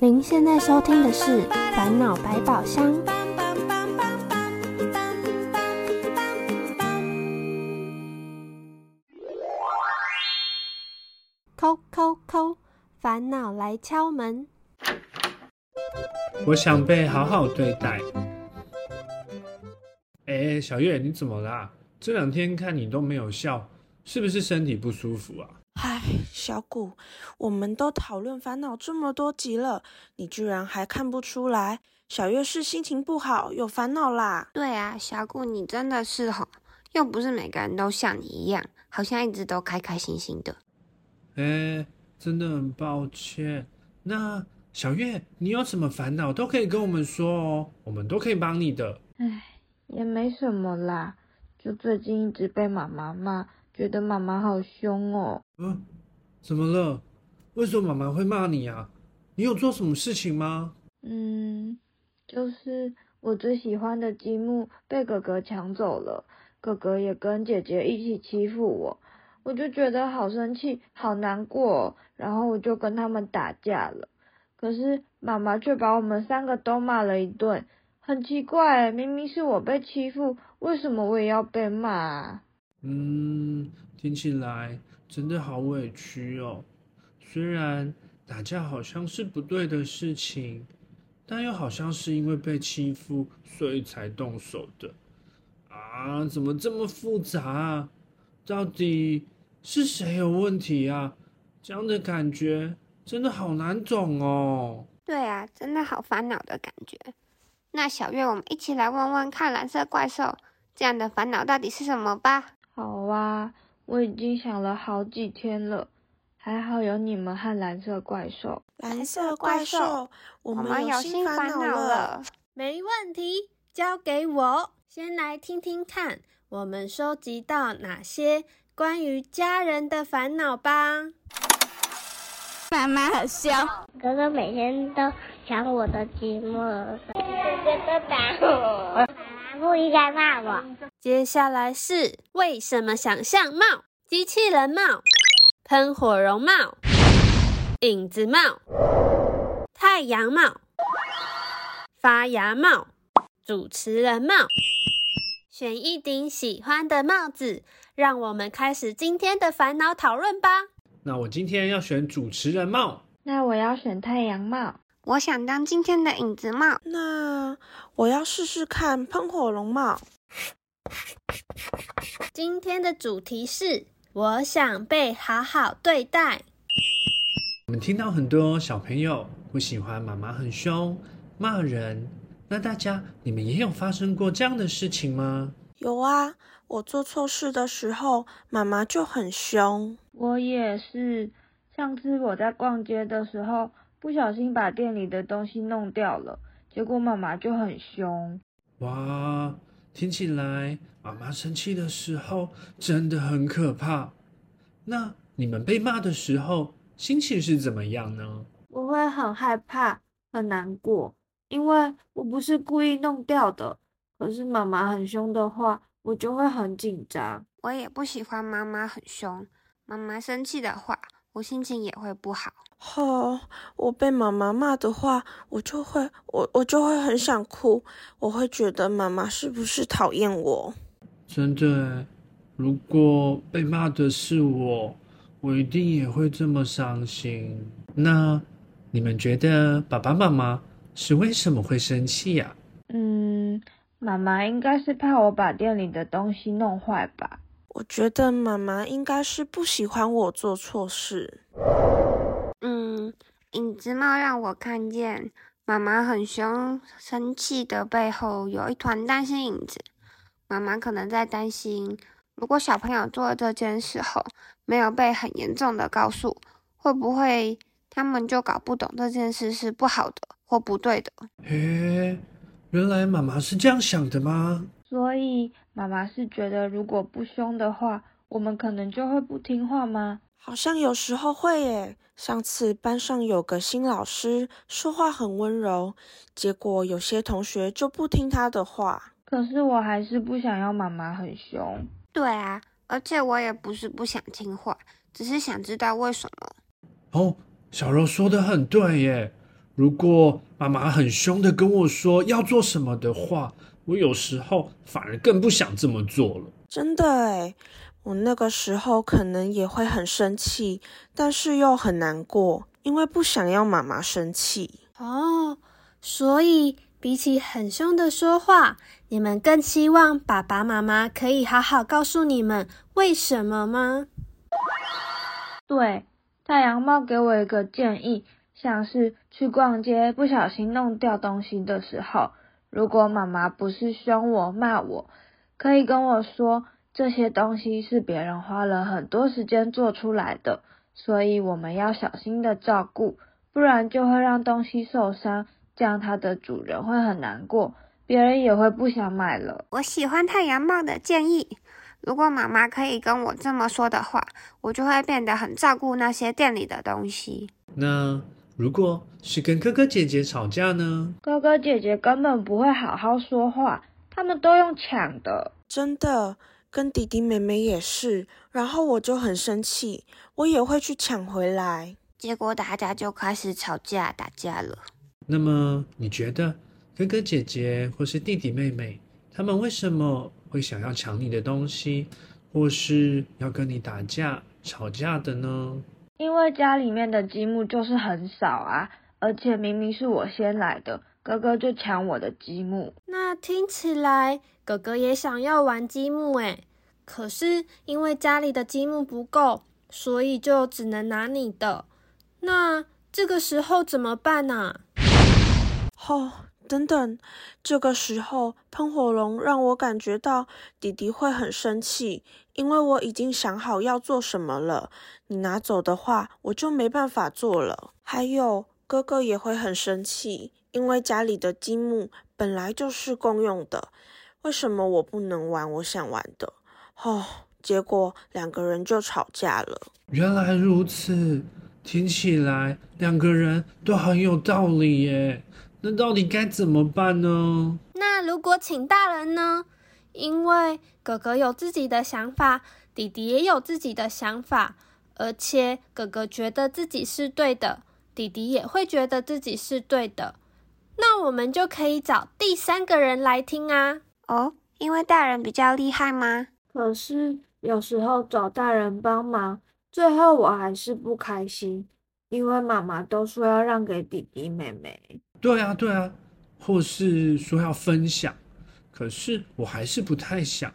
您现在收听的是《烦恼百宝箱》。扣扣扣，烦恼来敲门。我想被好好对待。哎，小月，你怎么啦？这两天看你都没有笑，是不是身体不舒服啊？唉，小谷，我们都讨论烦恼这么多集了，你居然还看不出来？小月是心情不好，有烦恼啦。对啊，小谷，你真的是吼，又不是每个人都像你一样，好像一直都开开心心的。哎，真的很抱歉。那小月，你有什么烦恼都可以跟我们说哦，我们都可以帮你的。唉，也没什么啦，就最近一直被妈妈骂，觉得妈妈好凶哦。嗯，怎么了？为什么妈妈会骂你啊？你有做什么事情吗？嗯，就是我最喜欢的积木被哥哥抢走了，哥哥也跟姐姐一起欺负我，我就觉得好生气，好难过，然后我就跟他们打架了。可是妈妈却把我们三个都骂了一顿，很奇怪，明明是我被欺负，为什么我也要被骂啊？嗯，听起来真的好委屈哦。虽然打架好像是不对的事情，但又好像是因为被欺负，所以才动手的。啊，怎么这么复杂啊？到底是谁有问题啊？这样的感觉真的好难懂哦。对啊，真的好烦恼的感觉。那小月，我们一起来问问看蓝色怪兽这样的烦恼到底是什么吧。好啊，我已经想了好几天了，还好有你们和蓝色怪兽。蓝色怪兽，我我们们有新新烦恼了了。。没问题，交给我。先来听听看，我们收集到哪些关于家人的烦恼吧。妈妈很凶，哥哥每天都抢我的积木，哥哥都打我，不应该骂我。接下来是为什么想象帽、机器人帽、喷火绒帽、影子帽、太阳帽、发芽帽、主持人帽。选一顶喜欢的帽子，让我们开始今天的烦恼讨论吧。那我今天要选主持人帽。那我要选太阳帽。我想当今天的影子帽。那我要试试看喷火龙帽。今天的主题是：我想被好好对待。我们听到很多小朋友不喜欢妈妈很凶、骂人。那大家，你们也有发生过这样的事情吗？有啊，我做错事的时候，妈妈就很凶。我也是，上次我在逛街的时候，不小心把店里的东西弄掉了，结果妈妈就很凶。哇，听起来妈妈生气的时候真的很可怕。那你们被骂的时候心情是怎么样呢？我会很害怕，很难过，因为我不是故意弄掉的。可是妈妈很凶的话，我就会很紧张。我也不喜欢妈妈很凶，妈妈生气的话，我心情也会不好。哦，我被妈妈骂的话，我就会我我就会很想哭，我会觉得妈妈是不是讨厌我？真的，如果被骂的是我，我一定也会这么伤心。那你们觉得爸爸妈妈是为什么会生气呀、嗯，妈妈应该是怕我把店里的东西弄坏吧。我觉得妈妈应该是不喜欢我做错事。嗯，影子帽让我看见妈妈很凶、生气的背后有一团担心影子。妈妈可能在担心，如果小朋友做了这件事后没有被很严重的告诉，会不会他们就搞不懂这件事是不好的或不对的？诶，原来妈妈是这样想的吗？所以妈妈是觉得，如果不凶的话，我们可能就会不听话吗？好像有时候会耶。上次班上有个新老师，说话很温柔，结果有些同学就不听他的话。可是我还是不想要妈妈很凶。对啊，而且我也不是不想听话，只是想知道为什么。哦，小柔说的很对耶。如果妈妈很凶的跟我说要做什么的话，我有时候反而更不想这么做了。真的诶，我那个时候可能也会很生气，但是又很难过，因为不想要妈妈生气。哦，所以比起很凶的说话，你们更希望爸爸妈妈可以好好告诉你们为什么吗？对，太阳猫给我一个建议，像是去逛街不小心弄掉东西的时候，如果妈妈不是凶我骂我，可以跟我说这些东西是别人花了很多时间做出来的，所以我们要小心的照顾，不然就会让东西受伤，这样它的主人会很难过，别人也会不想买了。我喜欢太阳帽的建议。如果妈妈可以跟我这么说的话，我就会变得很照顾那些店里的东西。那如果是跟哥哥姐姐吵架呢？哥哥姐姐根本不会好好说话，他们都用抢的。真的，跟弟弟妹妹也是。然后我就很生气，我也会去抢回来。结果大家就开始吵架打架了。那么你觉得哥哥姐姐或是弟弟妹妹，他们为什么？会想要抢你的东西，或是要跟你打架、吵架的呢？因为家里面的积木就是很少啊，而且明明是我先来的，哥哥就抢我的积木。那听起来哥哥也想要玩积木诶，可是因为家里的积木不够，所以就只能拿你的。那这个时候怎么办呢？吼！等等，这个时候喷火龙让我感觉到弟弟会很生气，因为我已经想好要做什么了。你拿走的话，我就没办法做了。还有哥哥也会很生气，因为家里的积木本来就是共用的，为什么我不能玩我想玩的？哦，结果两个人就吵架了。原来如此，听起来两个人都很有道理耶。那到底该怎么办呢？那如果请大人呢？因为哥哥有自己的想法，弟弟也有自己的想法，而且哥哥觉得自己是对的，弟弟也会觉得自己是对的。那我们就可以找第三个人来听啊。哦，因为大人比较厉害吗？可是有时候找大人帮忙，最后我还是不开心，因为妈妈都说要让给弟弟妹妹。对啊，对啊，或是说要分享，可是我还是不太想。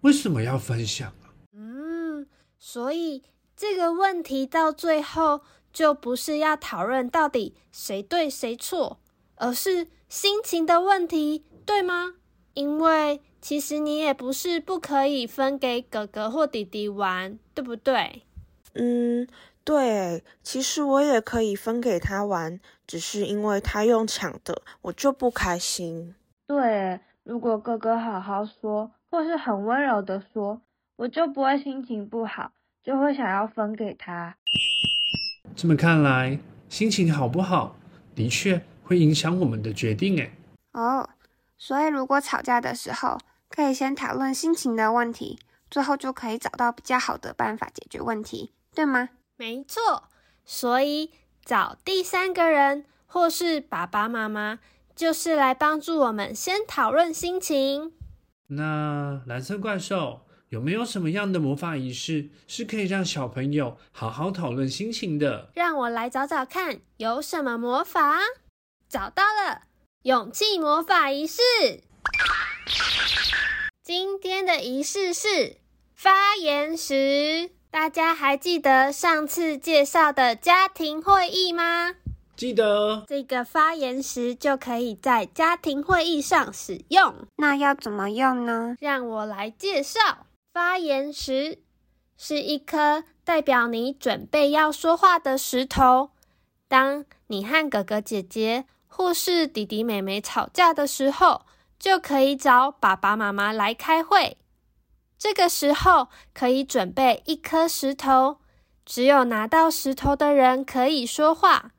为什么要分享啊？嗯，所以这个问题到最后就不是要讨论到底谁对谁错，而是心情的问题，对吗？因为其实你也不是不可以分给哥哥或弟弟玩，对不对？嗯。对，其实我也可以分给他玩，只是因为他用抢的，我就不开心。对，如果哥哥好好说，或是很温柔的说，我就不会心情不好，就会想要分给他。这么看来，心情好不好，的确会影响我们的决定。诶。哦，所以如果吵架的时候，可以先讨论心情的问题，最后就可以找到比较好的办法解决问题，对吗？没错，所以找第三个人或是爸爸妈妈，就是来帮助我们先讨论心情。那蓝色怪兽有没有什么样的魔法仪式，是可以让小朋友好好讨论心情的？让我来找找看，有什么魔法？找到了，勇气魔法仪式。今天的仪式是发言时。大家还记得上次介绍的家庭会议吗？记得。这个发言时就可以在家庭会议上使用。那要怎么用呢？让我来介绍。发言时是一颗代表你准备要说话的石头。当你和哥哥姐姐或是弟弟妹妹吵架的时候，就可以找爸爸妈妈来开会。这个时候可以准备一颗石头，只有拿到石头的人可以说话，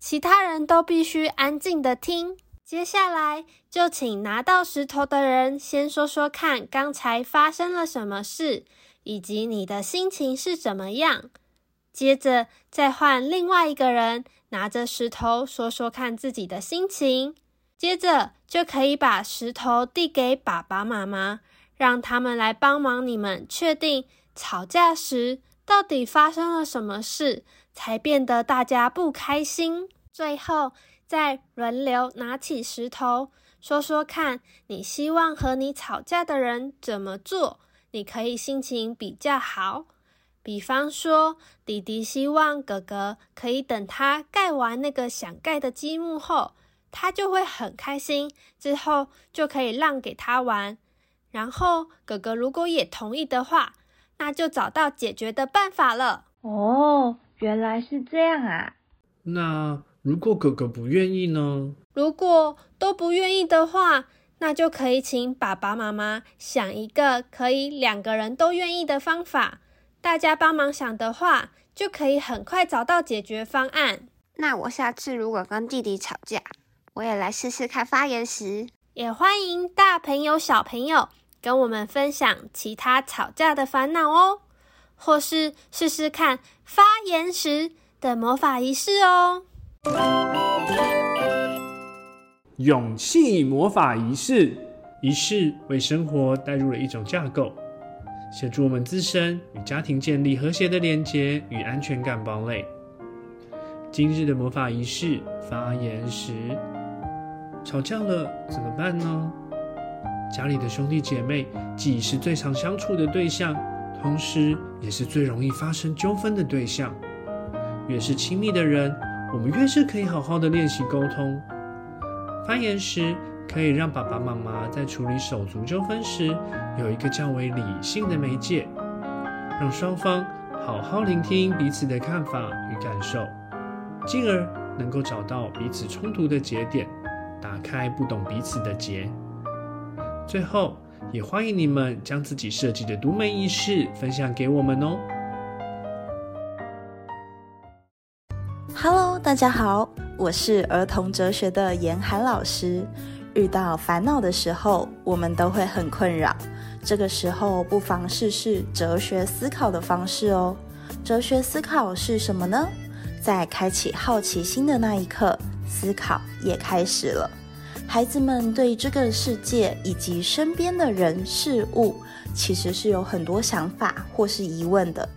其他人都必须安静的听。接下来就请拿到石头的人先说说看，刚才发生了什么事，以及你的心情是怎么样。接着再换另外一个人拿着石头说说看自己的心情，接着就可以把石头递给爸爸妈妈，让他们来帮忙你们确定吵架时到底发生了什么事，才变得大家不开心。最后再轮流拿起石头说说看，你希望和你吵架的人怎么做，你可以心情比较好。比方说，弟弟希望哥哥可以等他盖完那个想盖的积木后，他就会很开心，之后就可以让给他玩。然后哥哥如果也同意的话，那就找到解决的办法了。哦，原来是这样啊！那如果哥哥不愿意呢？如果都不愿意的话，那就可以请爸爸妈妈想一个可以两个人都愿意的方法。大家帮忙想的话，就可以很快找到解决方案。那我下次如果跟弟弟吵架，我也来试试看发言时。也欢迎大朋友小朋友跟我们分享其他吵架的烦恼哦，或是试试看发言时的魔法仪式哦。勇气魔法仪式，仪式为生活带入了一种架构。协助我们自身与家庭建立和谐的连结与安全感堡垒。今日的魔法仪式发言时，吵架了怎么办呢？家里的兄弟姐妹既是最常相处的对象，同时也是最容易发生纠纷的对象。越是亲密的人，我们越是可以好好的练习沟通。发言时。可以让爸爸妈妈在处理手足纠纷时有一个较为理性的媒介，让双方好好聆听彼此的看法与感受，进而能够找到彼此冲突的节点，打开不懂彼此的结。最后，也欢迎你们将自己设计的独门仪式分享给我们哦。Hello，大家好，我是儿童哲学的严寒老师。遇到烦恼的时候，我们都会很困扰。这个时候，不妨试试哲学思考的方式哦。哲学思考是什么呢？在开启好奇心的那一刻，思考也开始了。孩子们对这个世界以及身边的人事物，其实是有很多想法或是疑问的。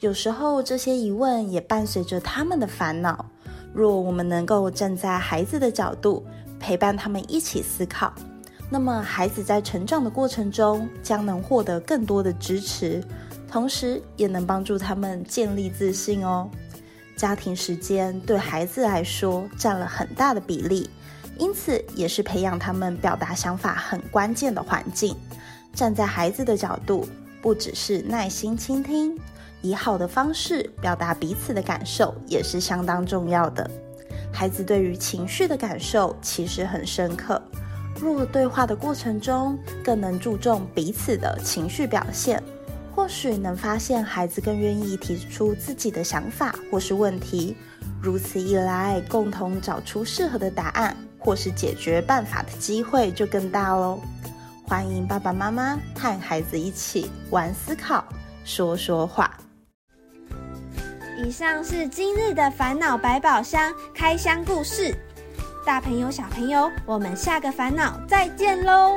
有时候，这些疑问也伴随着他们的烦恼。若我们能够站在孩子的角度，陪伴他们一起思考，那么孩子在成长的过程中将能获得更多的支持，同时也能帮助他们建立自信哦。家庭时间对孩子来说占了很大的比例，因此也是培养他们表达想法很关键的环境。站在孩子的角度，不只是耐心倾听，以好的方式表达彼此的感受，也是相当重要的。孩子对于情绪的感受其实很深刻。若对话的过程中更能注重彼此的情绪表现，或许能发现孩子更愿意提出自己的想法或是问题。如此一来，共同找出适合的答案或是解决办法的机会就更大喽。欢迎爸爸妈妈和孩子一起玩思考，说说话。以上是今日的烦恼百宝箱开箱故事，大朋友小朋友，我们下个烦恼再见喽。